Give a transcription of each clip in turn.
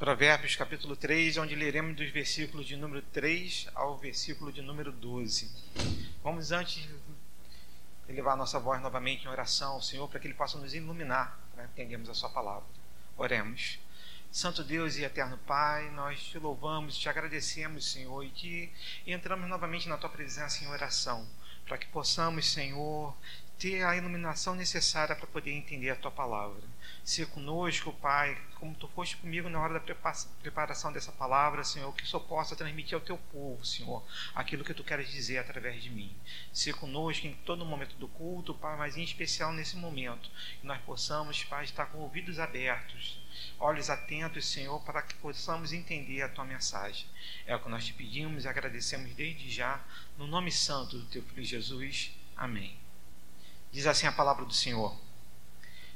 Provérbios capítulo 3, onde leremos dos versículos de número 3 ao versículo de número 12. Vamos antes elevar nossa voz novamente em oração ao Senhor para que Ele possa nos iluminar para entendermos a Sua palavra. Oremos. Santo Deus e eterno Pai, nós te louvamos, te agradecemos, Senhor, e que entramos novamente na tua presença em oração, para que possamos, Senhor, ter a iluminação necessária para poder entender a tua palavra. Ser conosco, Pai, como tu foste comigo na hora da preparação dessa palavra, Senhor, que só possa transmitir ao teu povo, Senhor, aquilo que tu queres dizer através de mim. Ser conosco em todo momento do culto, Pai, mas em especial nesse momento, que nós possamos, Pai, estar com ouvidos abertos, olhos atentos, Senhor, para que possamos entender a tua mensagem. É o que nós te pedimos e agradecemos desde já, no nome santo do teu filho Jesus. Amém. Diz assim a palavra do Senhor: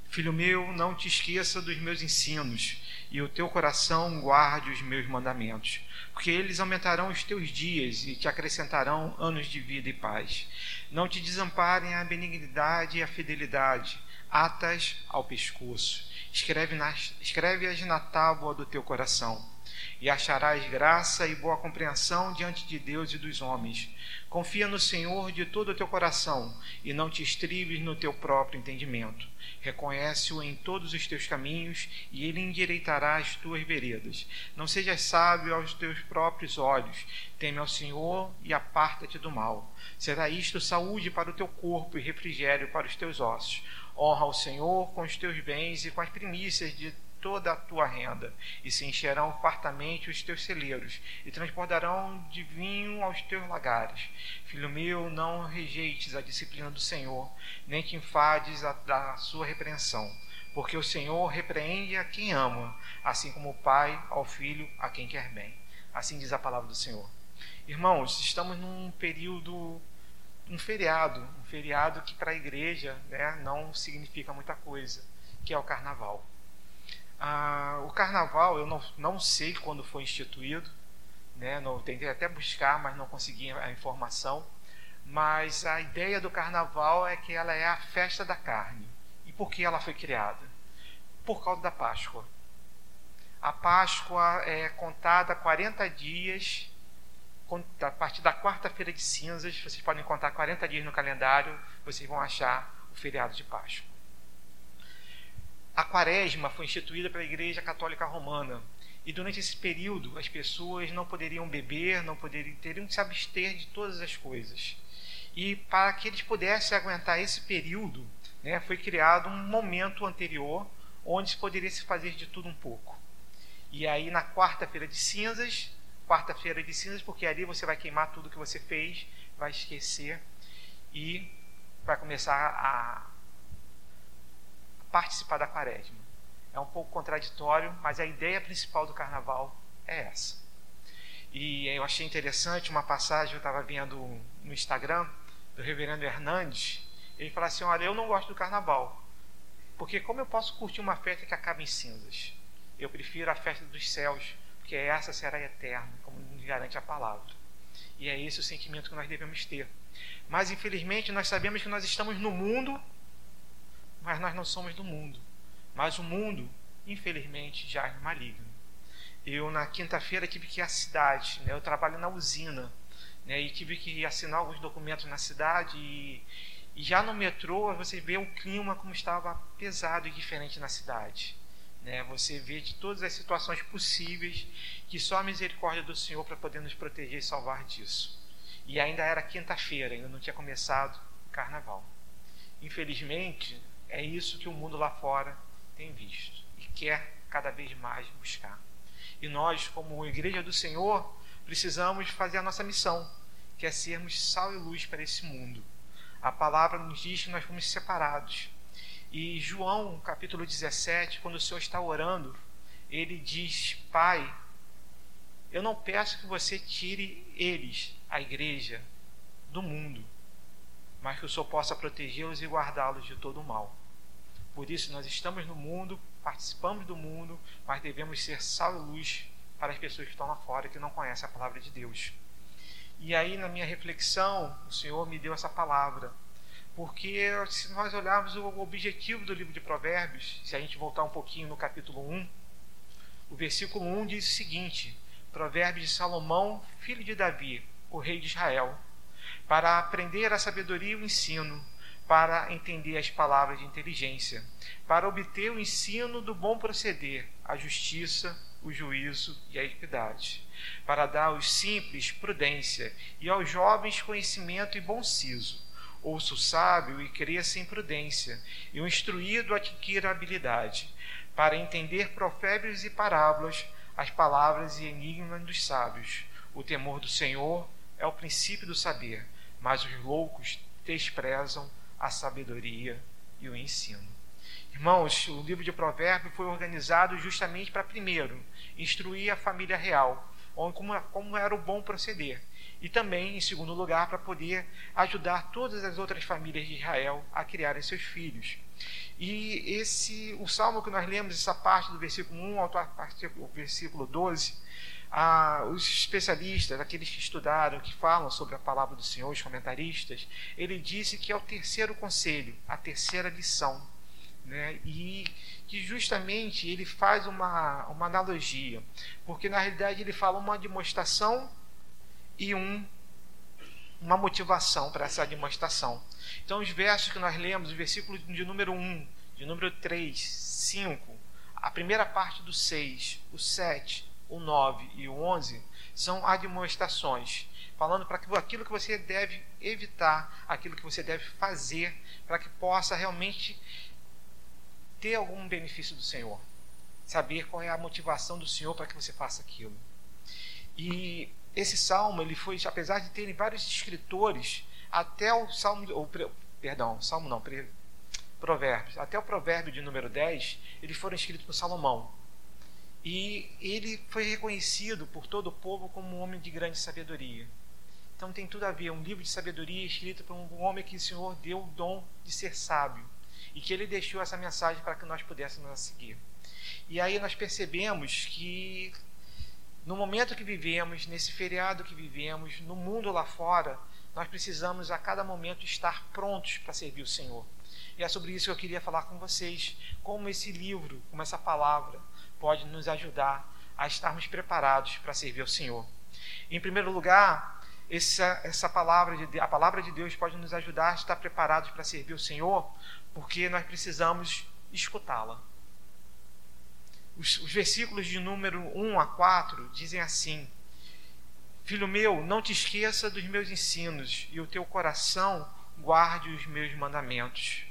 Filho meu, não te esqueça dos meus ensinos, e o teu coração guarde os meus mandamentos, porque eles aumentarão os teus dias e te acrescentarão anos de vida e paz. Não te desamparem a benignidade e a fidelidade, atas ao pescoço. Escreve-as escreve na tábua do teu coração, e acharás graça e boa compreensão diante de Deus e dos homens. Confia no Senhor de todo o teu coração e não te estribes no teu próprio entendimento. Reconhece-o em todos os teus caminhos e ele endireitará as tuas veredas. Não sejas sábio aos teus próprios olhos. Teme ao Senhor e aparta-te do mal. Será isto saúde para o teu corpo e refrigério para os teus ossos. Honra o Senhor com os teus bens e com as primícias de toda a tua renda, e se encherão fartamente os teus celeiros, e transportarão de vinho aos teus lagares. Filho meu, não rejeites a disciplina do Senhor, nem te enfades da sua repreensão, porque o Senhor repreende a quem ama, assim como o Pai ao filho a quem quer bem. Assim diz a palavra do Senhor. Irmãos, estamos num período um feriado, um feriado que para a igreja né, não significa muita coisa, que é o carnaval. Ah, o carnaval eu não, não sei quando foi instituído, né? não, tentei até buscar, mas não consegui a informação. Mas a ideia do carnaval é que ela é a festa da carne. E por que ela foi criada? Por causa da Páscoa. A Páscoa é contada 40 dias, a partir da quarta-feira de cinzas, vocês podem contar 40 dias no calendário, vocês vão achar o feriado de Páscoa. A quaresma foi instituída pela Igreja Católica Romana. E durante esse período, as pessoas não poderiam beber, não poderiam, teriam que se abster de todas as coisas. E para que eles pudessem aguentar esse período, né, foi criado um momento anterior onde se poderia se fazer de tudo um pouco. E aí, na quarta-feira de cinzas, quarta-feira de cinzas, porque ali você vai queimar tudo que você fez, vai esquecer e vai começar a participar da quaresma. É um pouco contraditório, mas a ideia principal do carnaval é essa. E eu achei interessante uma passagem, eu estava vendo no Instagram, do reverendo Hernandes, ele fala assim, olha, eu não gosto do carnaval, porque como eu posso curtir uma festa que acaba em cinzas? Eu prefiro a festa dos céus, porque essa será eterna, como nos garante a palavra. E é esse o sentimento que nós devemos ter. Mas infelizmente nós sabemos que nós estamos no mundo mas nós não somos do mundo. Mas o mundo, infelizmente, já é maligno. Eu, na quinta-feira, tive que ir à cidade. Né? Eu trabalho na usina. Né? E tive que assinar alguns documentos na cidade. E, e já no metrô, você vê o clima como estava pesado e diferente na cidade. Né? Você vê de todas as situações possíveis que só a misericórdia do Senhor para poder nos proteger e salvar disso. E ainda era quinta-feira, ainda não tinha começado o carnaval. Infelizmente, é isso que o mundo lá fora tem visto e quer cada vez mais buscar. E nós, como Igreja do Senhor, precisamos fazer a nossa missão, que é sermos sal e luz para esse mundo. A palavra nos diz que nós fomos separados. E João, capítulo 17, quando o Senhor está orando, ele diz: Pai, eu não peço que você tire eles, a igreja, do mundo, mas que o Senhor possa protegê-los e guardá-los de todo o mal. Por isso, nós estamos no mundo, participamos do mundo, mas devemos ser sal e luz para as pessoas que estão lá fora que não conhecem a palavra de Deus. E aí, na minha reflexão, o Senhor me deu essa palavra. Porque se nós olharmos o objetivo do livro de Provérbios, se a gente voltar um pouquinho no capítulo 1, O versículo 1 diz o seguinte: Provérbio de Salomão, filho de Davi, o rei de Israel, para aprender a sabedoria e o ensino, para entender as palavras de inteligência, para obter o ensino do bom proceder, a justiça, o juízo e a equidade, para dar aos simples prudência e aos jovens conhecimento e bom siso. Ouça o sábio e cresça em prudência, e o instruído adquira habilidade, para entender provérbios e parábolas, as palavras e enigmas dos sábios. O temor do Senhor é o princípio do saber, mas os loucos desprezam a sabedoria e o ensino. Irmãos, o livro de Provérbios foi organizado justamente para, primeiro, instruir a família real, como, como era o bom proceder. E também, em segundo lugar, para poder ajudar todas as outras famílias de Israel a criarem seus filhos. E esse, o salmo que nós lemos, essa parte do versículo 1 ao versículo 12, ah, os especialistas, aqueles que estudaram, que falam sobre a palavra do Senhor, os comentaristas, ele disse que é o terceiro conselho, a terceira lição. Né? E que justamente ele faz uma, uma analogia, porque na realidade ele fala uma demonstração e um, uma motivação para essa demonstração. Então, os versos que nós lemos, o versículo de número 1, de número 3, 5, a primeira parte do 6, o 7, o 9 e o 11, são admoestações, falando para aquilo que você deve evitar, aquilo que você deve fazer, para que possa realmente ter algum benefício do Senhor. Saber qual é a motivação do Senhor para que você faça aquilo. E esse salmo, ele foi, apesar de terem vários escritores, até o salmo, ou, perdão, salmo não, provérbios, até o provérbio de número 10, eles foram escritos por Salomão. E ele foi reconhecido por todo o povo como um homem de grande sabedoria. Então tem tudo a ver, um livro de sabedoria escrito por um homem que o Senhor deu o dom de ser sábio e que ele deixou essa mensagem para que nós pudéssemos a seguir. E aí nós percebemos que no momento que vivemos, nesse feriado que vivemos, no mundo lá fora, nós precisamos a cada momento estar prontos para servir o Senhor. E é sobre isso que eu queria falar com vocês, como esse livro, como essa palavra pode nos ajudar a estarmos preparados para servir o Senhor. Em primeiro lugar, essa, essa palavra de, a palavra de Deus pode nos ajudar a estar preparados para servir o Senhor, porque nós precisamos escutá-la. Os, os versículos de número 1 a 4 dizem assim: Filho meu, não te esqueça dos meus ensinos, e o teu coração guarde os meus mandamentos.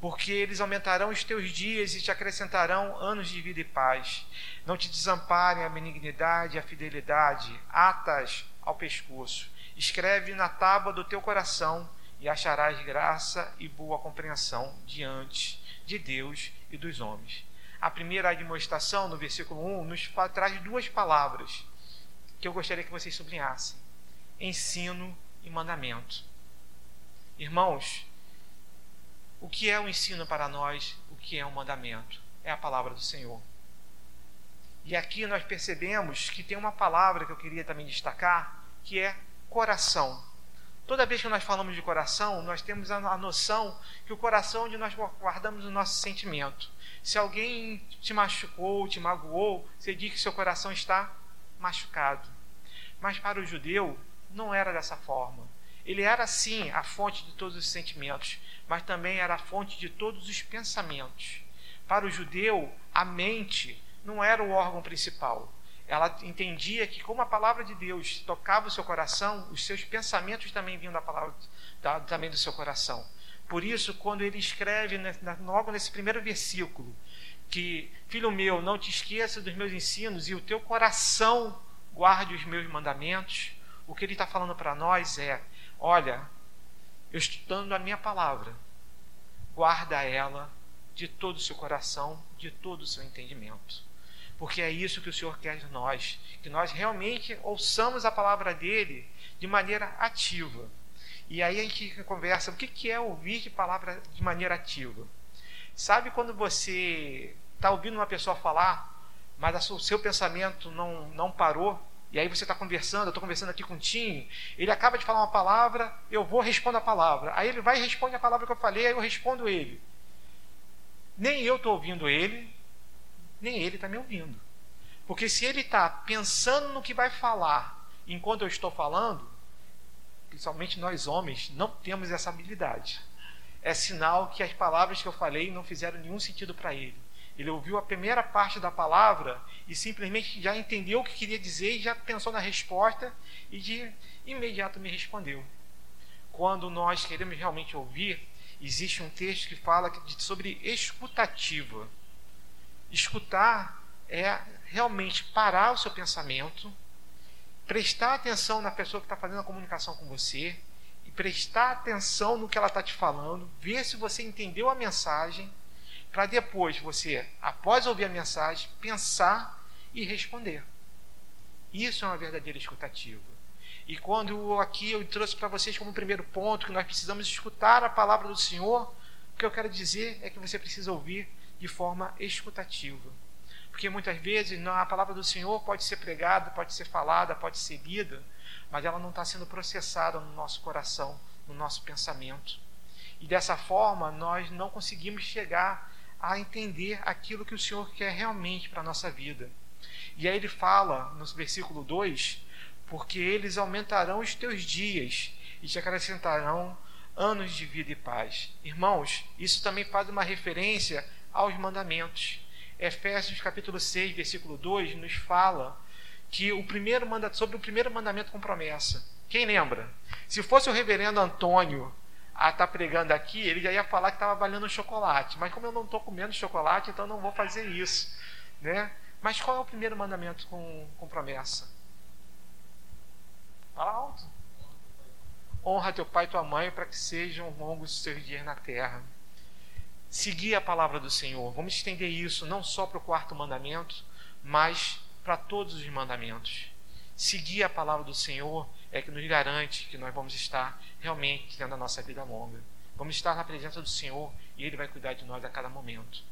Porque eles aumentarão os teus dias e te acrescentarão anos de vida e paz. Não te desamparem a benignidade e a fidelidade, atas ao pescoço. Escreve na tábua do teu coração e acharás graça e boa compreensão diante de Deus e dos homens a primeira admoestação, no versículo 1, nos traz duas palavras que eu gostaria que vocês sublinhassem: ensino e mandamento. Irmãos, o que é o ensino para nós? O que é o mandamento? É a palavra do Senhor. E aqui nós percebemos que tem uma palavra que eu queria também destacar, que é coração. Toda vez que nós falamos de coração, nós temos a noção que o coração é onde nós guardamos o nosso sentimento. Se alguém te machucou, te magoou, você diz que seu coração está machucado. Mas para o judeu não era dessa forma. Ele era sim a fonte de todos os sentimentos, mas também era a fonte de todos os pensamentos. Para o judeu, a mente não era o órgão principal. Ela entendia que, como a palavra de Deus tocava o seu coração, os seus pensamentos também vinham da palavra, da, também do seu coração. Por isso, quando ele escreve logo nesse primeiro versículo, que, filho meu, não te esqueça dos meus ensinos e o teu coração guarde os meus mandamentos, o que ele está falando para nós é: olha, eu estudando a minha palavra, guarda ela de todo o seu coração, de todo o seu entendimento. Porque é isso que o Senhor quer de nós, que nós realmente ouçamos a palavra dele de maneira ativa e aí a gente conversa, o que, é ouvir de palavra de maneira ativa? Sabe quando você está ouvindo uma pessoa falar, mas o seu pensamento não, não parou, e aí você está conversando, eu estou conversando aqui com o ele acaba de falar uma palavra, eu vou responder a palavra. Aí ele vai e responde a palavra que eu falei, aí eu respondo ele. Nem eu estou ouvindo ele, nem ele está me ouvindo. Porque se ele está pensando no que vai falar enquanto eu estou falando, principalmente nós homens, não temos essa habilidade. É sinal que as palavras que eu falei não fizeram nenhum sentido para ele. Ele ouviu a primeira parte da palavra e simplesmente já entendeu o que queria dizer e já pensou na resposta e de imediato me respondeu. Quando nós queremos realmente ouvir, existe um texto que fala sobre escutativa. Escutar é realmente parar o seu pensamento, prestar atenção na pessoa que está fazendo a comunicação com você e prestar atenção no que ela está te falando, ver se você entendeu a mensagem, para depois você, após ouvir a mensagem, pensar e responder. Isso é uma verdadeira escutativa. E quando aqui eu trouxe para vocês como primeiro ponto que nós precisamos escutar a palavra do Senhor, o que eu quero dizer é que você precisa ouvir de forma escutativa. Porque muitas vezes a palavra do Senhor pode ser pregada, pode ser falada, pode ser lida, mas ela não está sendo processada no nosso coração, no nosso pensamento. E dessa forma nós não conseguimos chegar a entender aquilo que o Senhor quer realmente para a nossa vida. E aí ele fala no versículo 2: Porque eles aumentarão os teus dias e te acrescentarão anos de vida e paz. Irmãos, isso também faz uma referência aos mandamentos. Efésios capítulo 6, versículo 2 nos fala que o primeiro manda, sobre o primeiro mandamento com promessa. Quem lembra? Se fosse o reverendo Antônio a estar tá pregando aqui, ele já ia falar que estava valendo chocolate. Mas como eu não estou comendo chocolate, então não vou fazer isso. Né? Mas qual é o primeiro mandamento com, com promessa? Fala alto. Honra teu pai e tua mãe para que sejam longos os teus dias na terra seguir a palavra do Senhor. Vamos estender isso não só para o quarto mandamento, mas para todos os mandamentos. Seguir a palavra do Senhor é que nos garante que nós vamos estar realmente tendo a nossa vida longa. Vamos estar na presença do Senhor e Ele vai cuidar de nós a cada momento.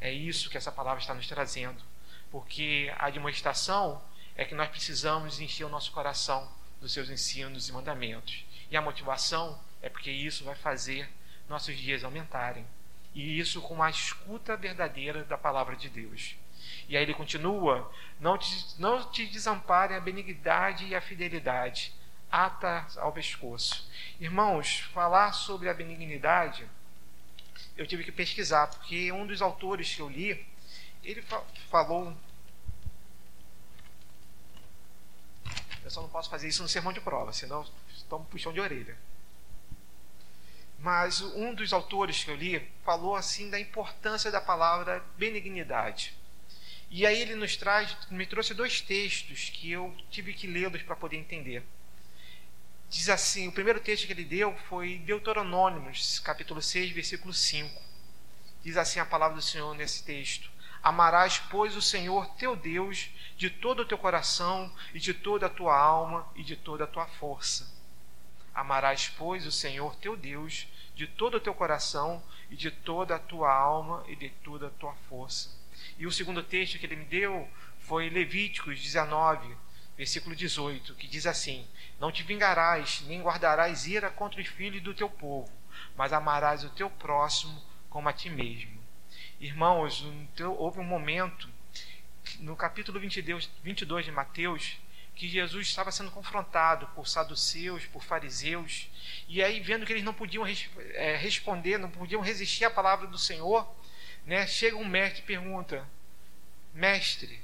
É isso que essa palavra está nos trazendo, porque a demonstração é que nós precisamos encher o nosso coração dos seus ensinos e mandamentos. E a motivação é porque isso vai fazer nossos dias aumentarem e isso com a escuta verdadeira da palavra de Deus. E aí ele continua: não te, não te desampare a benignidade e a fidelidade, ata ao pescoço. Irmãos, falar sobre a benignidade, eu tive que pesquisar, porque um dos autores que eu li, ele fa falou. Eu só não posso fazer isso no sermão de prova, senão estou um puxão de orelha mas um dos autores que eu li falou assim da importância da palavra benignidade. E aí ele nos traz, me trouxe dois textos que eu tive que lê-los para poder entender. Diz assim, o primeiro texto que ele deu foi Deuteronômicos, capítulo 6, versículo 5. Diz assim a palavra do Senhor nesse texto: Amarás, pois, o Senhor teu Deus de todo o teu coração e de toda a tua alma e de toda a tua força. Amarás, pois, o Senhor teu Deus de todo o teu coração e de toda a tua alma e de toda a tua força. E o segundo texto que ele me deu foi Levíticos 19, versículo 18, que diz assim: Não te vingarás, nem guardarás ira contra os filhos do teu povo, mas amarás o teu próximo como a ti mesmo. Irmãos, houve um momento no capítulo 22, 22 de Mateus que Jesus estava sendo confrontado por saduceus, por fariseus, e aí vendo que eles não podiam é, responder, não podiam resistir à palavra do Senhor, né, chega um mestre e pergunta: Mestre,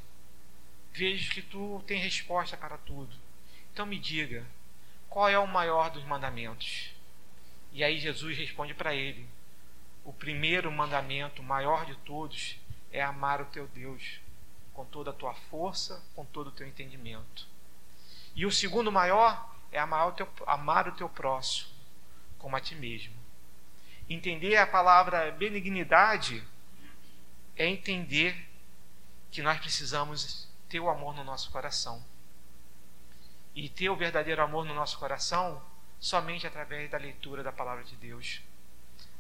vejo que tu tem resposta para tudo. Então me diga, qual é o maior dos mandamentos? E aí Jesus responde para ele: O primeiro mandamento, o maior de todos, é amar o teu Deus com toda a tua força, com todo o teu entendimento. E o segundo maior é amar o teu, amar o teu próximo como a ti mesmo. Entender a palavra benignidade é entender que nós precisamos ter o amor no nosso coração. E ter o verdadeiro amor no nosso coração somente através da leitura da palavra de Deus.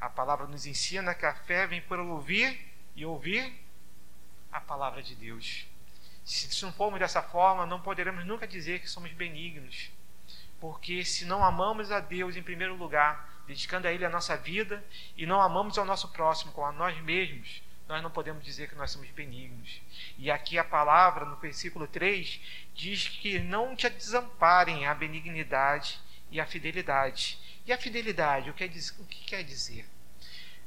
A palavra nos ensina que a fé vem por ouvir e ouvir a palavra de Deus. Se não formos dessa forma, não poderemos nunca dizer que somos benignos. Porque se não amamos a Deus em primeiro lugar, dedicando a Ele a nossa vida, e não amamos ao nosso próximo como a nós mesmos, nós não podemos dizer que nós somos benignos. E aqui a palavra, no versículo 3, diz que não te desamparem a benignidade e a fidelidade. E a fidelidade, o que, o que quer dizer?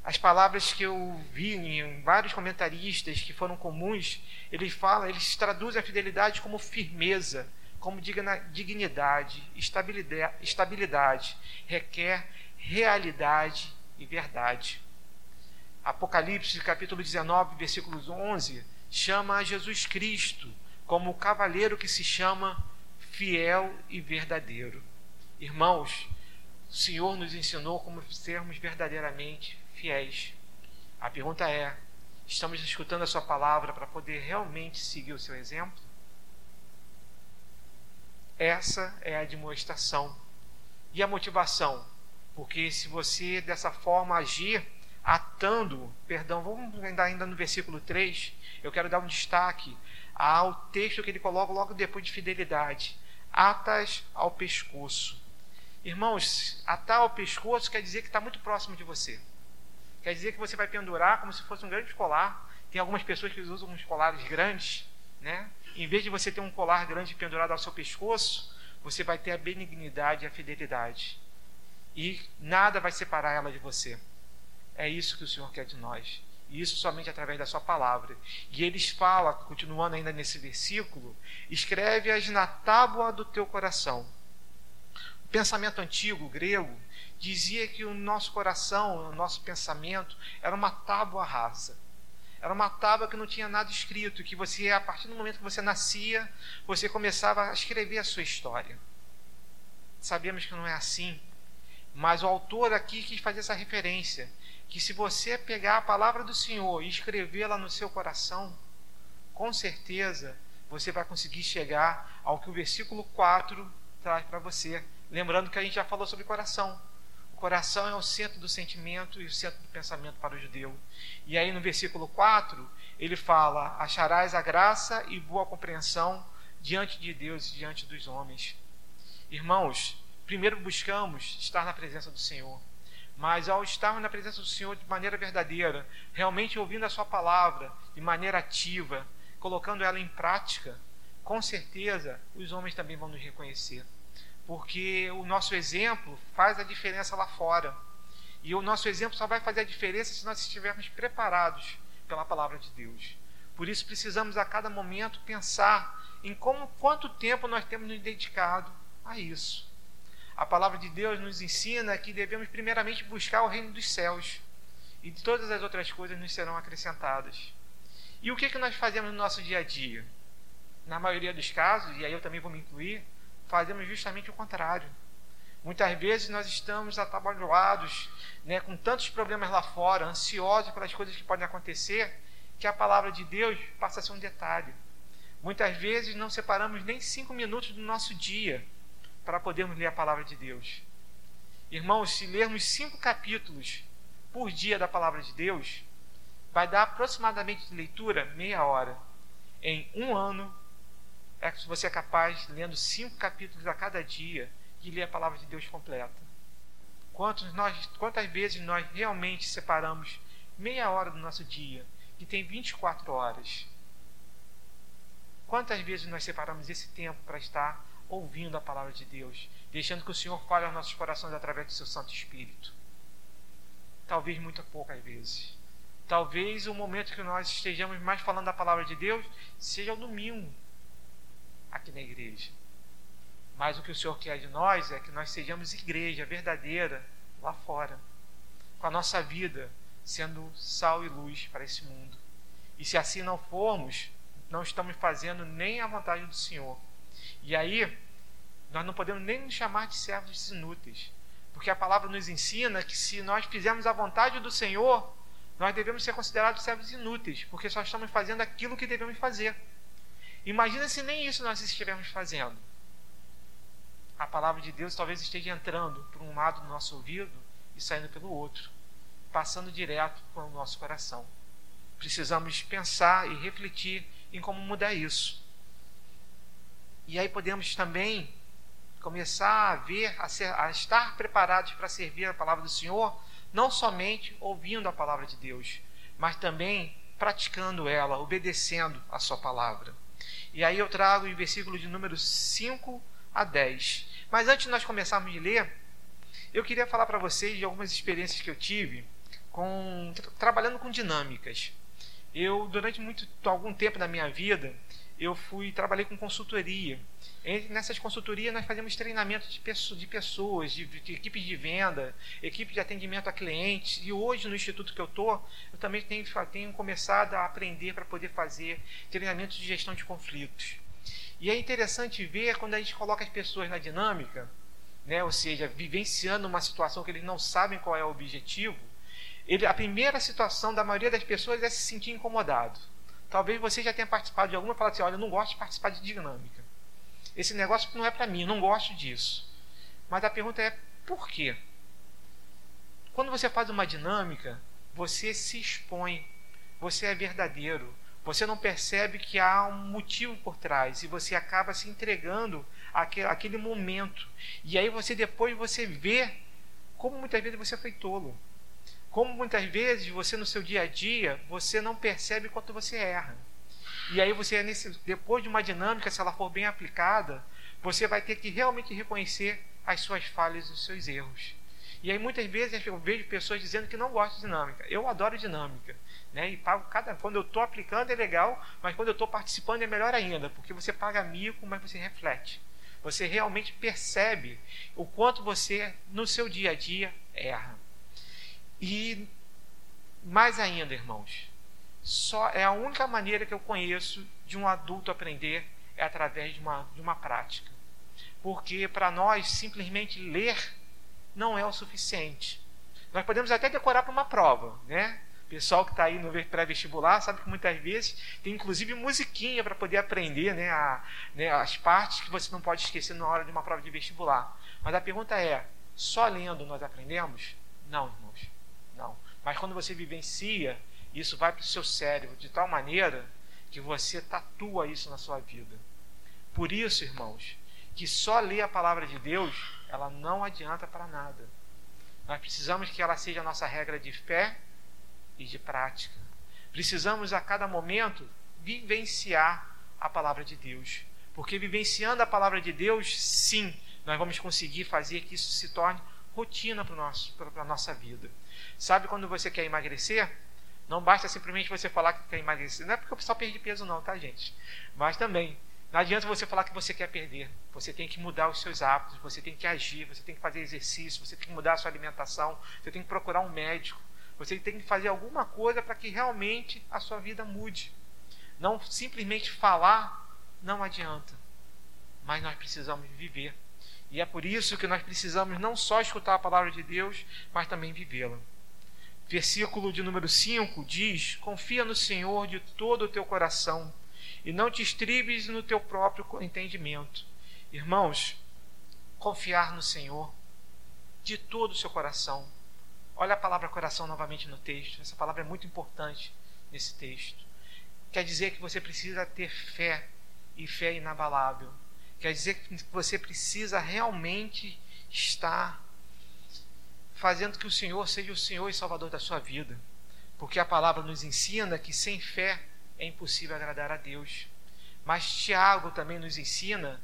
As palavras que eu vi em vários comentaristas que foram comuns, eles falam, eles traduzem a fidelidade como firmeza, como dignidade, estabilidade, estabilidade requer realidade e verdade. Apocalipse, capítulo 19, versículos 11, chama a Jesus Cristo como o cavaleiro que se chama fiel e verdadeiro. Irmãos, o Senhor nos ensinou como sermos verdadeiramente fiéis. A pergunta é: estamos escutando a Sua palavra para poder realmente seguir o seu exemplo? Essa é a demonstração. E a motivação? Porque se você dessa forma agir, atando, perdão, vamos ainda, ainda no versículo 3, eu quero dar um destaque ao texto que ele coloca logo depois de fidelidade: atas ao pescoço. Irmãos, atar ao pescoço quer dizer que está muito próximo de você. Quer dizer que você vai pendurar como se fosse um grande colar. Tem algumas pessoas que usam uns colares grandes, né? Em vez de você ter um colar grande pendurado ao seu pescoço, você vai ter a benignidade e a fidelidade. E nada vai separar ela de você. É isso que o Senhor quer de nós. E isso somente através da sua palavra. E eles falam, continuando ainda nesse versículo, escreve-as na tábua do teu coração. O pensamento antigo grego dizia que o nosso coração, o nosso pensamento, era uma tábua rasa. Era uma tábua que não tinha nada escrito, que você, a partir do momento que você nascia, você começava a escrever a sua história. Sabemos que não é assim, mas o autor aqui quis fazer essa referência, que se você pegar a palavra do Senhor e escrevê-la no seu coração, com certeza você vai conseguir chegar ao que o versículo 4 traz para você. Lembrando que a gente já falou sobre coração. O coração é o centro do sentimento e o centro do pensamento para o judeu. E aí no versículo 4, ele fala: Acharás a graça e boa compreensão diante de Deus e diante dos homens. Irmãos, primeiro buscamos estar na presença do Senhor. Mas ao estarmos na presença do Senhor de maneira verdadeira, realmente ouvindo a Sua palavra de maneira ativa, colocando ela em prática, com certeza os homens também vão nos reconhecer porque o nosso exemplo faz a diferença lá fora. E o nosso exemplo só vai fazer a diferença se nós estivermos preparados pela palavra de Deus. Por isso precisamos a cada momento pensar em como quanto tempo nós temos nos dedicado a isso. A palavra de Deus nos ensina que devemos primeiramente buscar o reino dos céus e todas as outras coisas nos serão acrescentadas. E o que, que nós fazemos no nosso dia a dia? Na maioria dos casos, e aí eu também vou me incluir, fazemos justamente o contrário. Muitas vezes nós estamos atabalhoados, né, com tantos problemas lá fora, ansiosos pelas coisas que podem acontecer, que a palavra de Deus passa a ser um detalhe. Muitas vezes não separamos nem cinco minutos do nosso dia para podermos ler a palavra de Deus. Irmãos, se lermos cinco capítulos por dia da palavra de Deus, vai dar aproximadamente de leitura meia hora. Em um ano, é que você é capaz, lendo cinco capítulos a cada dia, de ler a palavra de Deus completa. Quantos nós, quantas vezes nós realmente separamos meia hora do nosso dia, que tem 24 horas? Quantas vezes nós separamos esse tempo para estar ouvindo a palavra de Deus, deixando que o Senhor fale aos nossos corações através do seu Santo Espírito? Talvez muito poucas vezes. Talvez o momento que nós estejamos mais falando da palavra de Deus seja o domingo, aqui na igreja. Mas o que o Senhor quer de nós é que nós sejamos igreja verdadeira lá fora, com a nossa vida sendo sal e luz para esse mundo. E se assim não formos, não estamos fazendo nem a vontade do Senhor. E aí, nós não podemos nem nos chamar de servos inúteis, porque a palavra nos ensina que se nós fizermos a vontade do Senhor, nós devemos ser considerados servos inúteis, porque só estamos fazendo aquilo que devemos fazer. Imagina se nem isso nós estivermos fazendo. A palavra de Deus talvez esteja entrando por um lado do nosso ouvido e saindo pelo outro, passando direto para o nosso coração. Precisamos pensar e refletir em como mudar isso. E aí podemos também começar a ver, a, ser, a estar preparados para servir a palavra do Senhor, não somente ouvindo a palavra de Deus, mas também praticando ela, obedecendo a sua palavra. E aí eu trago o versículo de número 5 a 10. Mas antes de nós começarmos a ler, eu queria falar para vocês de algumas experiências que eu tive com trabalhando com dinâmicas. Eu durante muito algum tempo da minha vida, eu fui trabalhei com consultoria. Nessas consultorias nós fazemos treinamento de, pessoas, de, de, equipes de venda, equipe de atendimento a clientes. E hoje no instituto que eu estou, eu também tenho, tenho começado a aprender para poder fazer treinamentos de gestão de conflitos. E é interessante ver quando a gente coloca as pessoas na dinâmica, né, ou seja, vivenciando uma situação que eles não sabem qual é o objetivo, ele, a primeira situação da maioria das pessoas é se sentir incomodado. Talvez você já tenha participado de alguma e assim: olha, eu não gosto de participar de dinâmica. Esse negócio não é para mim, eu não gosto disso. Mas a pergunta é: por quê? Quando você faz uma dinâmica, você se expõe, você é verdadeiro, você não percebe que há um motivo por trás e você acaba se entregando àquele momento. E aí você depois você vê como muitas vezes você foi tolo. Como muitas vezes você no seu dia a dia, você não percebe quanto você erra. E aí você depois de uma dinâmica, se ela for bem aplicada, você vai ter que realmente reconhecer as suas falhas e os seus erros. E aí muitas vezes eu vejo pessoas dizendo que não gostam de dinâmica. Eu adoro dinâmica, né? E pago cada quando eu estou aplicando é legal, mas quando eu estou participando é melhor ainda, porque você paga mico, mas você reflete. Você realmente percebe o quanto você no seu dia a dia erra. E mais ainda, irmãos, só é a única maneira que eu conheço de um adulto aprender é através de uma, de uma prática. Porque para nós simplesmente ler não é o suficiente. Nós podemos até decorar para uma prova, né? O pessoal que está aí no pré-vestibular sabe que muitas vezes tem inclusive musiquinha para poder aprender né, a, né, as partes que você não pode esquecer na hora de uma prova de vestibular. Mas a pergunta é: só lendo nós aprendemos? Não, irmãos, não. Mas quando você vivencia, isso vai para o seu cérebro de tal maneira que você tatua isso na sua vida. Por isso, irmãos, que só ler a palavra de Deus ela não adianta para nada. Nós precisamos que ela seja a nossa regra de fé e de prática. Precisamos a cada momento vivenciar a palavra de Deus. Porque vivenciando a palavra de Deus, sim, nós vamos conseguir fazer que isso se torne rotina para a nossa vida. Sabe quando você quer emagrecer? Não basta simplesmente você falar que quer emagrecer. Não é porque o pessoal perde peso, não, tá, gente? Mas também não adianta você falar que você quer perder. Você tem que mudar os seus hábitos, você tem que agir, você tem que fazer exercício, você tem que mudar a sua alimentação, você tem que procurar um médico, você tem que fazer alguma coisa para que realmente a sua vida mude. Não simplesmente falar não adianta. Mas nós precisamos viver. E é por isso que nós precisamos não só escutar a palavra de Deus, mas também vivê-la. Versículo de número 5 diz: Confia no Senhor de todo o teu coração e não te estribes no teu próprio entendimento. Irmãos, confiar no Senhor de todo o seu coração. Olha a palavra coração novamente no texto. Essa palavra é muito importante nesse texto. Quer dizer que você precisa ter fé e fé inabalável. Quer dizer que você precisa realmente estar fazendo que o Senhor seja o Senhor e Salvador da sua vida. Porque a palavra nos ensina que sem fé é impossível agradar a Deus. Mas Tiago também nos ensina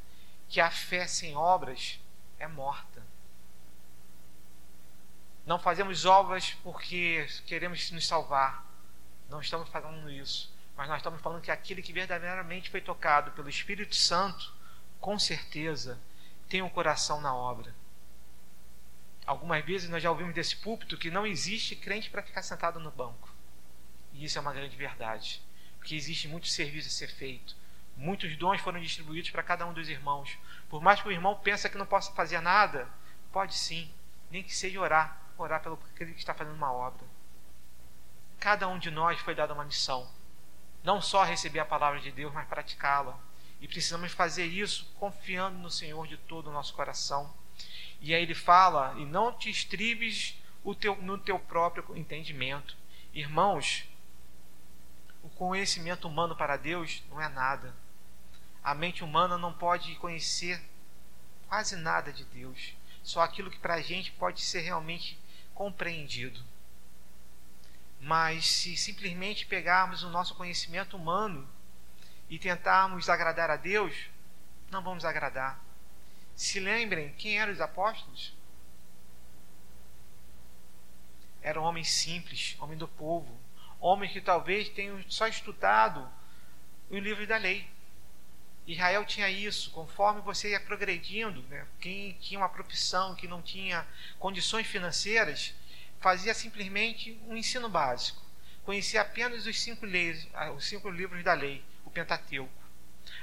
que a fé sem obras é morta. Não fazemos obras porque queremos nos salvar. Não estamos falando isso. Mas nós estamos falando que aquele que verdadeiramente foi tocado pelo Espírito Santo, com certeza, tem o um coração na obra. Algumas vezes nós já ouvimos desse púlpito que não existe crente para ficar sentado no banco. E isso é uma grande verdade porque existe muito serviço a ser feito. Muitos dons foram distribuídos para cada um dos irmãos. Por mais que o irmão pense que não possa fazer nada, pode sim, nem que seja orar, orar pelo que está fazendo uma obra. Cada um de nós foi dado uma missão. Não só receber a palavra de Deus, mas praticá-la. E precisamos fazer isso confiando no Senhor de todo o nosso coração. E aí ele fala: e não te estribes teu, no teu próprio entendimento. Irmãos, o conhecimento humano para Deus não é nada. A mente humana não pode conhecer quase nada de Deus, só aquilo que para a gente pode ser realmente compreendido. Mas se simplesmente pegarmos o nosso conhecimento humano e tentarmos agradar a Deus, não vamos agradar. Se lembrem quem eram os apóstolos? Eram homens simples, homens do povo, homens que talvez tenham só estudado o livro da lei. Israel tinha isso, conforme você ia progredindo, né? quem tinha uma profissão, que não tinha condições financeiras, fazia simplesmente um ensino básico. Conhecia apenas os cinco, leis, ah, os cinco livros da lei, Pentateuco.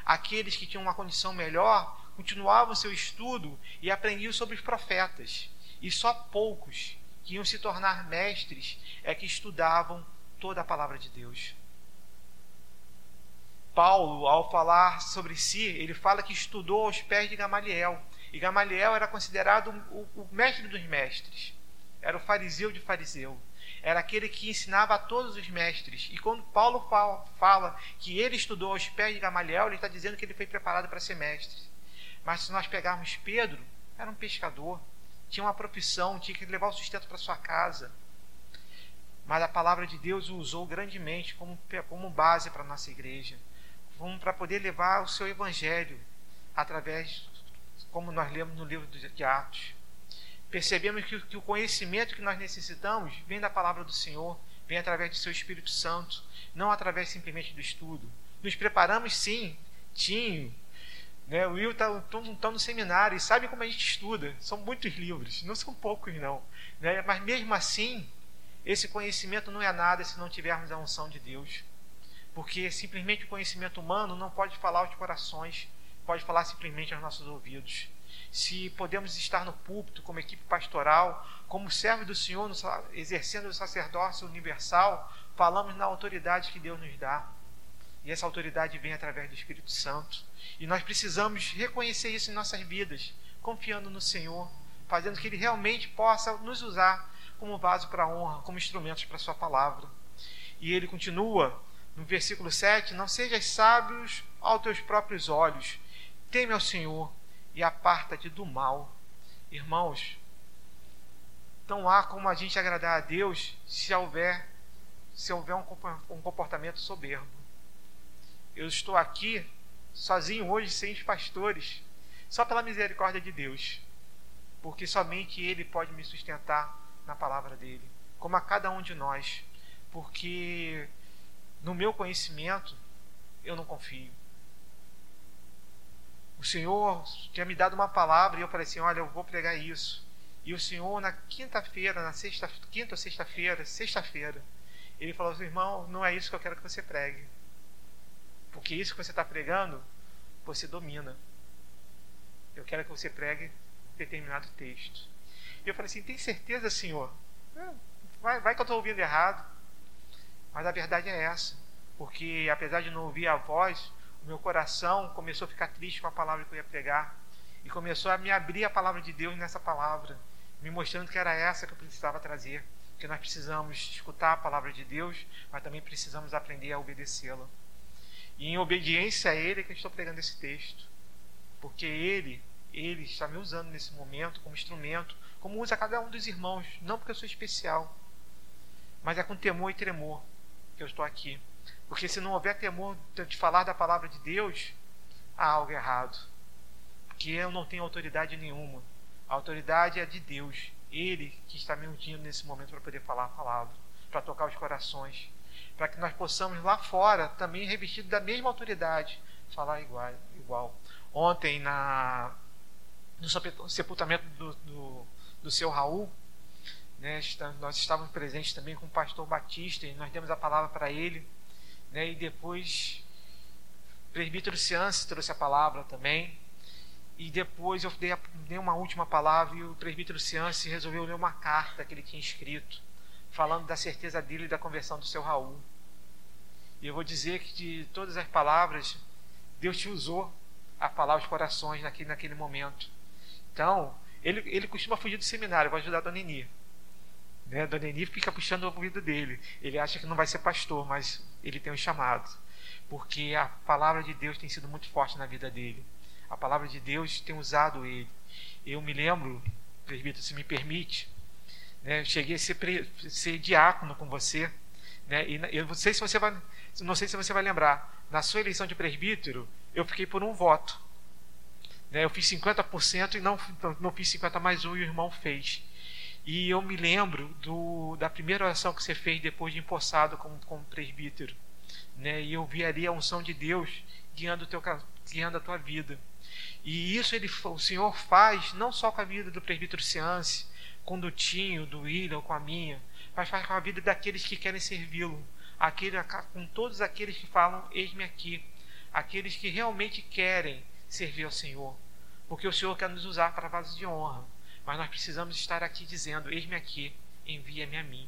Aqueles que tinham uma condição melhor continuavam seu estudo e aprendiam sobre os profetas. E só poucos que iam se tornar mestres é que estudavam toda a palavra de Deus. Paulo, ao falar sobre si, ele fala que estudou aos pés de Gamaliel. E Gamaliel era considerado o, o mestre dos mestres. Era o fariseu de fariseu. Era aquele que ensinava a todos os mestres. E quando Paulo fala, fala que ele estudou aos pés de Gamaliel, ele está dizendo que ele foi preparado para ser mestre. Mas se nós pegarmos Pedro, era um pescador, tinha uma profissão, tinha que levar o sustento para sua casa. Mas a palavra de Deus o usou grandemente como, como base para a nossa igreja para poder levar o seu evangelho através, como nós lemos no livro de Atos. Percebemos que, que o conhecimento que nós necessitamos vem da palavra do Senhor, vem através do seu Espírito Santo, não através simplesmente do estudo. Nos preparamos sim, Tinho, né? O Will está tá no seminário e sabe como a gente estuda. São muitos livros, não são poucos não. Né? Mas mesmo assim, esse conhecimento não é nada se não tivermos a unção de Deus porque simplesmente o conhecimento humano não pode falar aos corações, pode falar simplesmente aos nossos ouvidos. Se podemos estar no púlpito como equipe pastoral, como servo do Senhor, exercendo o sacerdócio universal, falamos na autoridade que Deus nos dá. E essa autoridade vem através do Espírito Santo. E nós precisamos reconhecer isso em nossas vidas, confiando no Senhor, fazendo que Ele realmente possa nos usar como vaso para a honra, como instrumentos para a Sua palavra. E ele continua no versículo 7, não sejas sábios aos teus próprios olhos, teme ao Senhor e aparta-te do mal. Irmãos, não há como a gente agradar a Deus se houver se houver um comportamento soberbo. Eu estou aqui sozinho hoje sem os pastores, só pela misericórdia de Deus, porque somente Ele pode me sustentar na palavra dele, como a cada um de nós, porque no meu conhecimento, eu não confio. O Senhor tinha me dado uma palavra e eu falei assim: olha, eu vou pregar isso. E o Senhor, na quinta-feira, na sexta, quinta ou sexta-feira, sexta-feira, ele falou assim: irmão, não é isso que eu quero que você pregue. Porque isso que você está pregando, você domina. Eu quero que você pregue determinado texto. E eu falei assim: tem certeza, Senhor? É, vai, vai que eu estou ouvindo errado. Mas a verdade é essa, porque apesar de não ouvir a voz, meu coração começou a ficar triste com a palavra que eu ia pregar e começou a me abrir a palavra de Deus nessa palavra, me mostrando que era essa que eu precisava trazer, que nós precisamos escutar a palavra de Deus, mas também precisamos aprender a obedecê-la. E em obediência a Ele é que eu estou pregando esse texto, porque Ele, Ele está me usando nesse momento como instrumento, como usa cada um dos irmãos, não porque eu sou especial, mas é com temor e tremor que eu estou aqui. Porque se não houver temor de falar da palavra de Deus, há algo errado. Porque eu não tenho autoridade nenhuma. A autoridade é de Deus. Ele que está me ungindo nesse momento para poder falar a palavra, para tocar os corações, para que nós possamos lá fora, também revestido da mesma autoridade, falar igual. igual. Ontem, na, no sepultamento do, do, do seu Raul, né, nós estávamos presentes também com o pastor Batista e nós demos a palavra para ele. Né, e depois o presbítero Ciance trouxe a palavra também. E depois eu dei, dei uma última palavra e o presbítero Ciance resolveu ler uma carta que ele tinha escrito, falando da certeza dele e da conversão do seu Raul. E eu vou dizer que de todas as palavras, Deus te usou a falar os corações naquele, naquele momento. Então, ele, ele costuma fugir do seminário, vou ajudar a Dona Eni. Né? Dona Eni fica puxando o ouvido dele. Ele acha que não vai ser pastor, mas ele tem um chamado. Porque a palavra de Deus tem sido muito forte na vida dele. A palavra de Deus tem usado ele. Eu me lembro, presbítero, se me permite, né? eu cheguei a ser, ser diácono com você. Né? E eu não sei se você vai, não sei se você vai lembrar, na sua eleição de presbítero, eu fiquei por um voto. Né? Eu fiz 50% e não, não fiz 50 mais um e o irmão fez. E eu me lembro do, da primeira oração que você fez depois de empossado como, como presbítero. Né? E eu vi ali a unção de Deus guiando, teu, guiando a tua vida. E isso ele, o Senhor faz não só com a vida do presbítero Ciance, com do Tinho, do William, com a minha, mas faz com a vida daqueles que querem servi-lo, aquele, com todos aqueles que falam, eis-me aqui, aqueles que realmente querem servir ao Senhor, porque o Senhor quer nos usar para vasos de honra, mas nós precisamos estar aqui dizendo, eis-me aqui, envia-me a mim.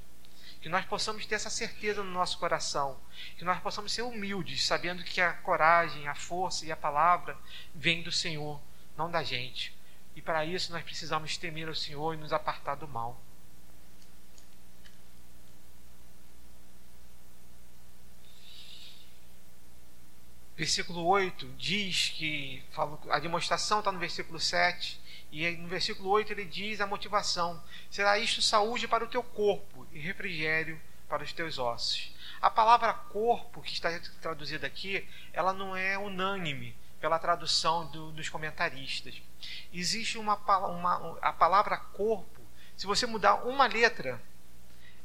Que nós possamos ter essa certeza no nosso coração, que nós possamos ser humildes, sabendo que a coragem, a força e a palavra vêm do Senhor, não da gente. E para isso nós precisamos temer o Senhor e nos apartar do mal. Versículo 8 diz que a demonstração está no versículo 7, e no versículo 8 ele diz a motivação: será isto saúde para o teu corpo e refrigério para os teus ossos. A palavra corpo, que está traduzida aqui, ela não é unânime pela tradução do, dos comentaristas. Existe uma, uma a palavra corpo, se você mudar uma letra,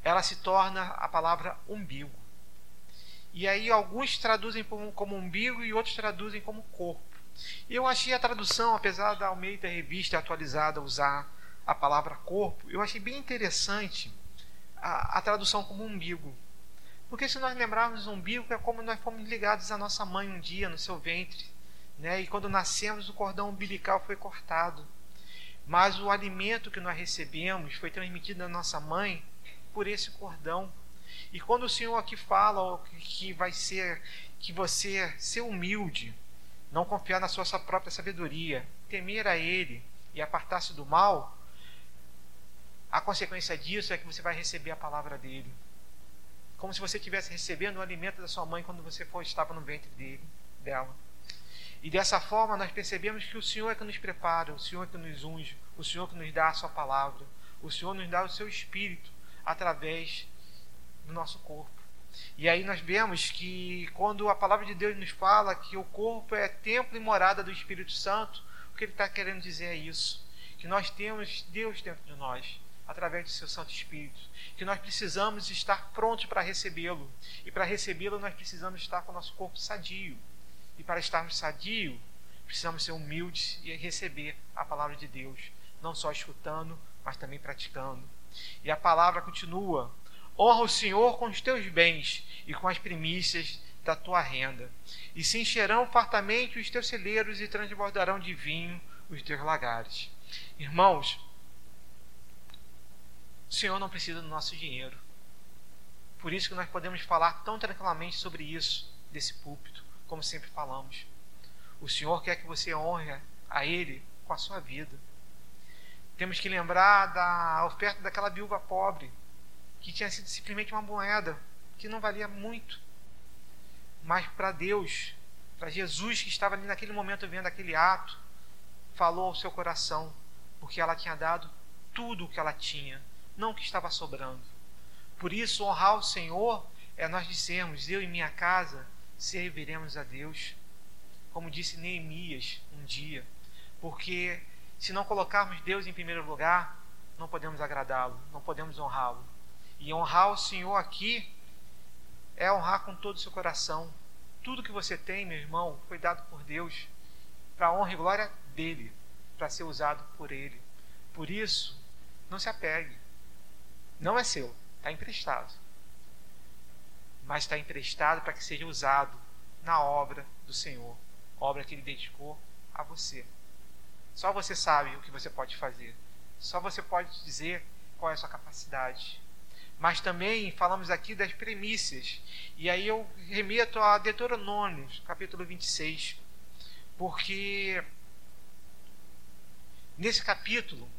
ela se torna a palavra umbigo. E aí alguns traduzem como, como umbigo e outros traduzem como corpo. Eu achei a tradução, apesar da Almeida Revista atualizada usar a palavra corpo, eu achei bem interessante a, a tradução como umbigo. Porque se nós lembrarmos umbigo, é como nós fomos ligados à nossa mãe um dia no seu ventre. Né? E quando nascemos, o cordão umbilical foi cortado. Mas o alimento que nós recebemos foi transmitido da nossa mãe por esse cordão. E quando o Senhor aqui fala que vai ser que você ser humilde, não confiar na sua própria sabedoria, temer a Ele e apartar-se do mal, a consequência disso é que você vai receber a palavra dele. Como se você estivesse recebendo o alimento da sua mãe quando você for, estava no ventre dele, dela. E dessa forma nós percebemos que o Senhor é que nos prepara, o Senhor é que nos unge, o Senhor que nos dá a sua palavra, o Senhor nos dá o seu espírito através do nosso corpo. E aí nós vemos que quando a palavra de Deus nos fala que o corpo é templo e morada do Espírito Santo, o que ele está querendo dizer é isso: que nós temos Deus dentro de nós, através do seu Santo Espírito, que nós precisamos estar prontos para recebê-lo, e para recebê-lo nós precisamos estar com o nosso corpo sadio. E para estarmos sadio, precisamos ser humildes e receber a palavra de Deus, não só escutando, mas também praticando. E a palavra continua: Honra o Senhor com os teus bens e com as primícias da tua renda. E se encherão fartamente os teus celeiros e transbordarão de vinho os teus lagares. Irmãos, o Senhor não precisa do nosso dinheiro. Por isso que nós podemos falar tão tranquilamente sobre isso, desse púlpito, como sempre falamos. O Senhor quer que você honre a Ele com a sua vida. Temos que lembrar da oferta daquela viúva pobre que tinha sido simplesmente uma moeda que não valia muito. Mas para Deus, para Jesus que estava ali naquele momento vendo aquele ato, falou ao seu coração, porque ela tinha dado tudo o que ela tinha, não o que estava sobrando. Por isso, honrar o Senhor é nós dizermos: Eu e minha casa serviremos a Deus. Como disse Neemias um dia, porque se não colocarmos Deus em primeiro lugar, não podemos agradá-lo, não podemos honrá-lo. E honrar o Senhor aqui é honrar com todo o seu coração. Tudo que você tem, meu irmão, foi dado por Deus para a honra e glória dele, para ser usado por ele. Por isso, não se apegue. Não é seu, está emprestado. Mas está emprestado para que seja usado na obra do Senhor, obra que ele dedicou a você. Só você sabe o que você pode fazer. Só você pode dizer qual é a sua capacidade mas também falamos aqui das premissas. E aí eu remeto a Deuteronômio, capítulo 26, porque nesse capítulo,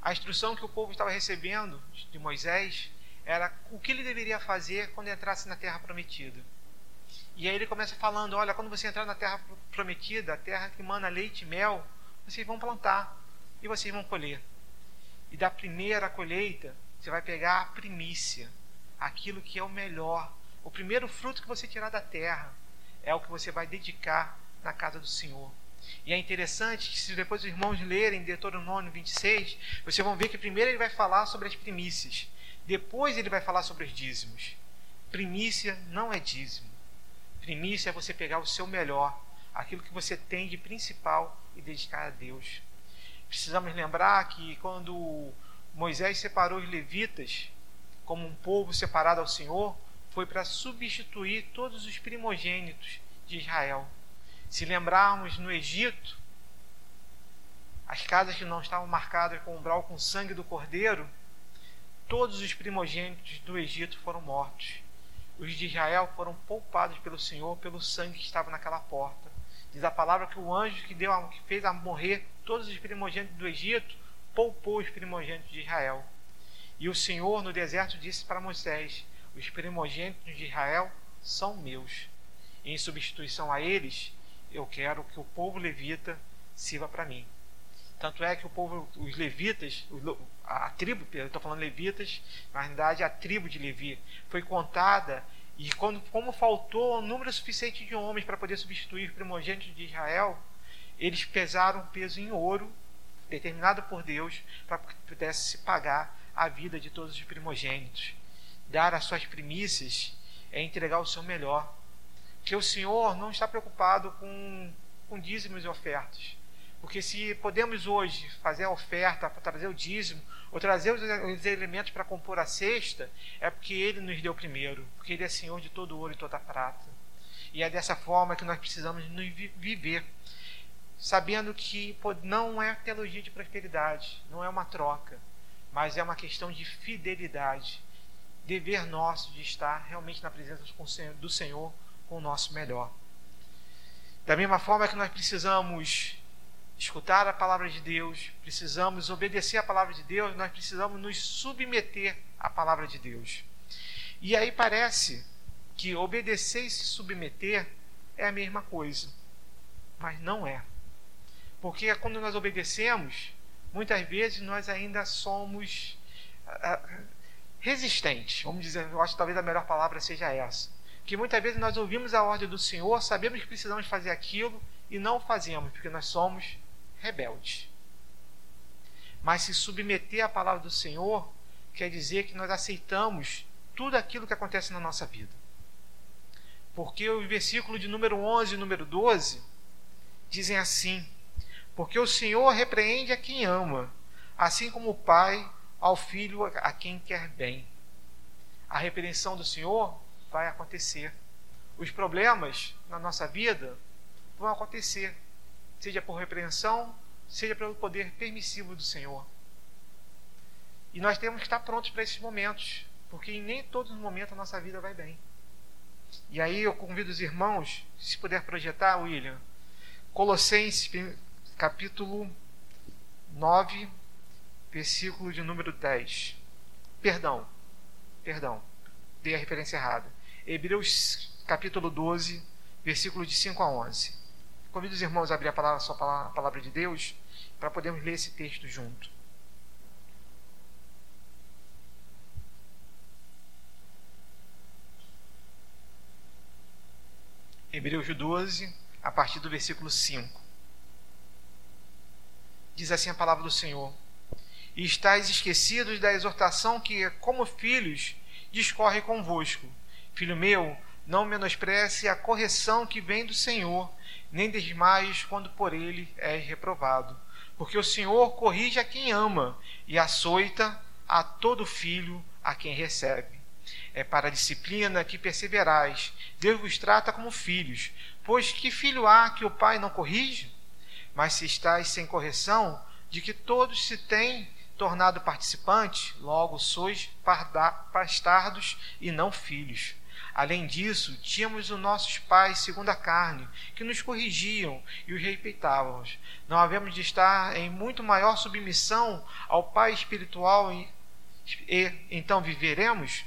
a instrução que o povo estava recebendo de Moisés era o que ele deveria fazer quando entrasse na terra prometida. E aí ele começa falando: olha, quando você entrar na terra prometida, a terra que mana leite e mel, vocês vão plantar e vocês vão colher. E da primeira colheita, você vai pegar a primícia, aquilo que é o melhor. O primeiro fruto que você tirar da terra é o que você vai dedicar na casa do Senhor. E é interessante que se depois os irmãos lerem Deuteronômio 26, vocês vão ver que primeiro ele vai falar sobre as primícias, depois ele vai falar sobre os dízimos. Primícia não é dízimo. Primícia é você pegar o seu melhor, aquilo que você tem de principal e dedicar a Deus. Precisamos lembrar que quando Moisés separou os levitas como um povo separado ao Senhor, foi para substituir todos os primogênitos de Israel. Se lembrarmos no Egito, as casas que não estavam marcadas com umbral com sangue do cordeiro, todos os primogênitos do Egito foram mortos. Os de Israel foram poupados pelo Senhor pelo sangue que estava naquela porta. Diz a palavra que o anjo que deu que fez a morrer todos os primogênitos do Egito poupou os primogênitos de Israel. E o Senhor no deserto disse para Moisés: Os primogênitos de Israel são meus. Em substituição a eles, eu quero que o povo levita sirva para mim. Tanto é que o povo, os levitas, a tribo, eu estou falando levitas, na realidade a tribo de Levi foi contada e quando, como faltou um número suficiente de homens para poder substituir os primogênitos de Israel, eles pesaram peso em ouro, determinado por Deus, para que pudesse se pagar a vida de todos os primogênitos. Dar as suas primícias é entregar o seu melhor. Que o Senhor não está preocupado com, com dízimos e ofertas. Porque se podemos hoje fazer a oferta trazer o dízimo, ou trazer os, os elementos para compor a cesta, é porque Ele nos deu primeiro, porque Ele é Senhor de todo ouro e toda prata. E é dessa forma que nós precisamos nos viver, sabendo que não é teologia de prosperidade, não é uma troca, mas é uma questão de fidelidade, dever nosso de estar realmente na presença do Senhor com o nosso melhor. Da mesma forma que nós precisamos escutar a palavra de Deus, precisamos obedecer a palavra de Deus, nós precisamos nos submeter à palavra de Deus. E aí parece que obedecer e se submeter é a mesma coisa, mas não é. Porque quando nós obedecemos, muitas vezes nós ainda somos uh, resistentes. Vamos dizer, eu acho que talvez a melhor palavra seja essa. Que muitas vezes nós ouvimos a ordem do Senhor, sabemos que precisamos fazer aquilo e não fazemos, porque nós somos rebeldes. Mas se submeter à palavra do Senhor quer dizer que nós aceitamos tudo aquilo que acontece na nossa vida. Porque o versículo de número 11 e número 12 dizem assim: Porque o Senhor repreende a quem ama, assim como o Pai ao filho a quem quer bem. A repreensão do Senhor vai acontecer. Os problemas na nossa vida vão acontecer seja por repreensão, seja pelo poder permissivo do Senhor. E nós temos que estar prontos para esses momentos, porque em nem todos os momentos a nossa vida vai bem. E aí eu convido os irmãos, se puder projetar, William, Colossenses capítulo 9, versículo de número 10. Perdão, perdão, dei a referência errada. Hebreus capítulo 12, versículo de 5 a 11. Convido os irmãos a abrir a palavra, sua palavra, a palavra de Deus para podermos ler esse texto junto. Hebreus 12, a partir do versículo 5. Diz assim a palavra do Senhor: E estáis esquecidos da exortação que, como filhos, discorre convosco. Filho meu, não menospreze a correção que vem do Senhor nem desmaies quando por ele és reprovado. Porque o Senhor corrige a quem ama e açoita a todo filho a quem recebe. É para a disciplina que perseverais. Deus vos trata como filhos. Pois que filho há que o pai não corrige? Mas se estáis sem correção, de que todos se têm tornado participantes, logo sois bastardos e não filhos. Além disso, tínhamos os nossos pais segundo a carne, que nos corrigiam e os respeitávamos. Não havemos de estar em muito maior submissão ao Pai espiritual e, e então viveremos?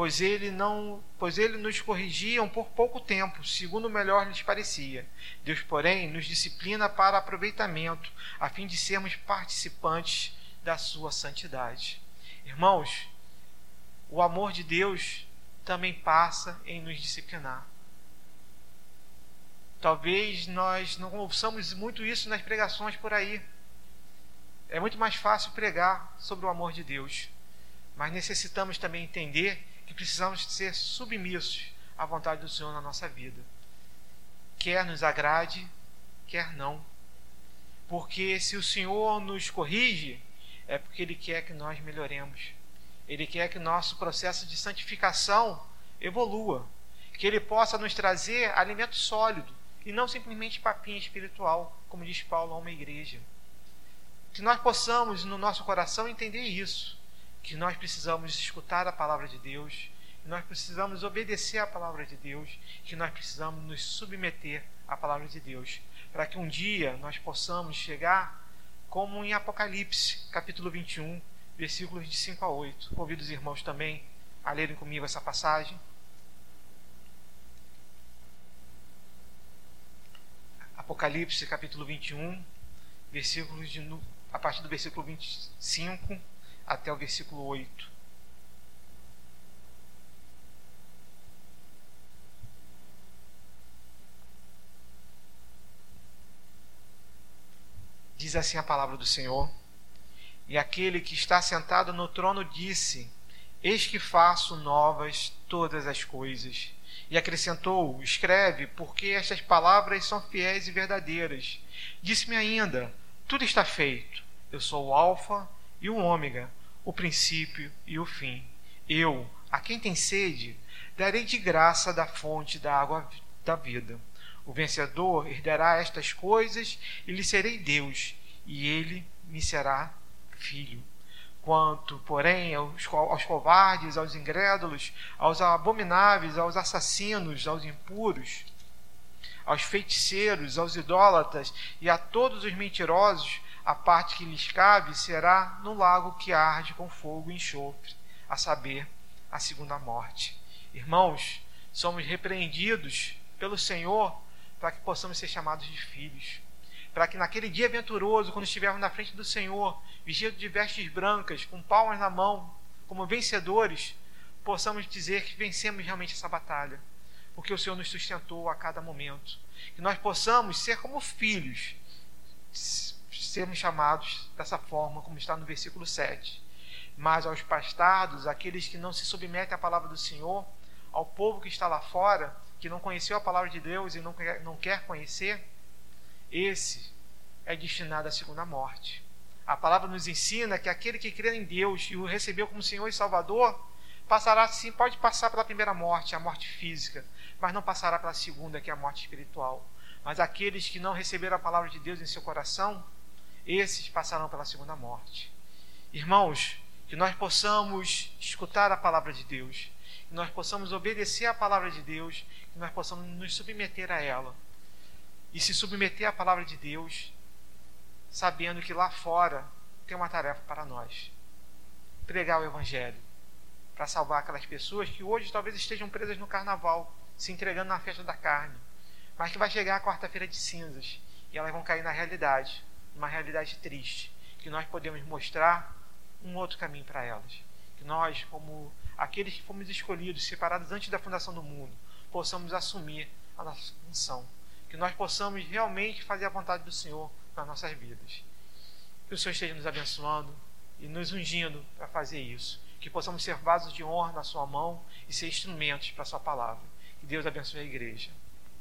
Pois ele não, pois ele nos corrigiam por pouco tempo, segundo melhor lhes parecia. Deus, porém, nos disciplina para aproveitamento, a fim de sermos participantes da sua santidade. Irmãos, o amor de Deus também passa em nos disciplinar. Talvez nós não ouçamos muito isso nas pregações por aí. É muito mais fácil pregar sobre o amor de Deus, mas necessitamos também entender que precisamos ser submissos à vontade do Senhor na nossa vida. Quer nos agrade, quer não. Porque se o Senhor nos corrige, é porque Ele quer que nós melhoremos. Ele quer que nosso processo de santificação evolua. Que Ele possa nos trazer alimento sólido e não simplesmente papinha espiritual, como diz Paulo a uma igreja. Que nós possamos, no nosso coração, entender isso. Que nós precisamos escutar a palavra de Deus, que nós precisamos obedecer à palavra de Deus, que nós precisamos nos submeter à palavra de Deus, para que um dia nós possamos chegar como em Apocalipse, capítulo 21, versículos de 5 a 8. Convido os irmãos também a lerem comigo essa passagem. Apocalipse, capítulo 21, versículos de, a partir do versículo 25 até o versículo 8. Diz assim a palavra do Senhor. E aquele que está sentado no trono disse: Eis que faço novas todas as coisas. E acrescentou: Escreve, porque estas palavras são fiéis e verdadeiras. Disse-me ainda: Tudo está feito. Eu sou o Alfa e o Ômega, o princípio e o fim. Eu, a quem tem sede, darei de graça da fonte da água da vida. O vencedor herdará estas coisas e lhe serei Deus, e ele me será filho. Quanto, porém, aos, aos covardes, aos incrédulos, aos abomináveis, aos assassinos, aos impuros, aos feiticeiros, aos idólatras e a todos os mentirosos, a parte que lhes cabe será no lago que arde com fogo e enxofre, a saber, a segunda morte. Irmãos, somos repreendidos pelo Senhor para que possamos ser chamados de filhos. Para que naquele dia aventuroso, quando estivermos na frente do Senhor, vestidos de vestes brancas, com palmas na mão, como vencedores, possamos dizer que vencemos realmente essa batalha, porque o Senhor nos sustentou a cada momento. Que nós possamos ser como filhos, sermos chamados dessa forma, como está no versículo 7. Mas aos bastardos, aqueles que não se submetem à palavra do Senhor, ao povo que está lá fora, que não conheceu a palavra de Deus e não quer, não quer conhecer, esse é destinado à segunda morte. A palavra nos ensina que aquele que crê em Deus e o recebeu como Senhor e Salvador, passará sim, pode passar pela primeira morte, a morte física, mas não passará pela segunda, que é a morte espiritual. Mas aqueles que não receberam a palavra de Deus em seu coração, esses passarão pela segunda morte. Irmãos, que nós possamos escutar a palavra de Deus, que nós possamos obedecer à palavra de Deus, que nós possamos nos submeter a ela. E se submeter à palavra de Deus, sabendo que lá fora tem uma tarefa para nós: pregar o Evangelho, para salvar aquelas pessoas que hoje talvez estejam presas no carnaval, se entregando na festa da carne, mas que vai chegar a quarta-feira de cinzas e elas vão cair na realidade, uma realidade triste, que nós podemos mostrar um outro caminho para elas. Que nós, como aqueles que fomos escolhidos, separados antes da fundação do mundo, possamos assumir a nossa função. Que nós possamos realmente fazer a vontade do Senhor nas nossas vidas. Que o Senhor esteja nos abençoando e nos ungindo para fazer isso. Que possamos ser vasos de honra na Sua mão e ser instrumentos para a Sua palavra. Que Deus abençoe a igreja.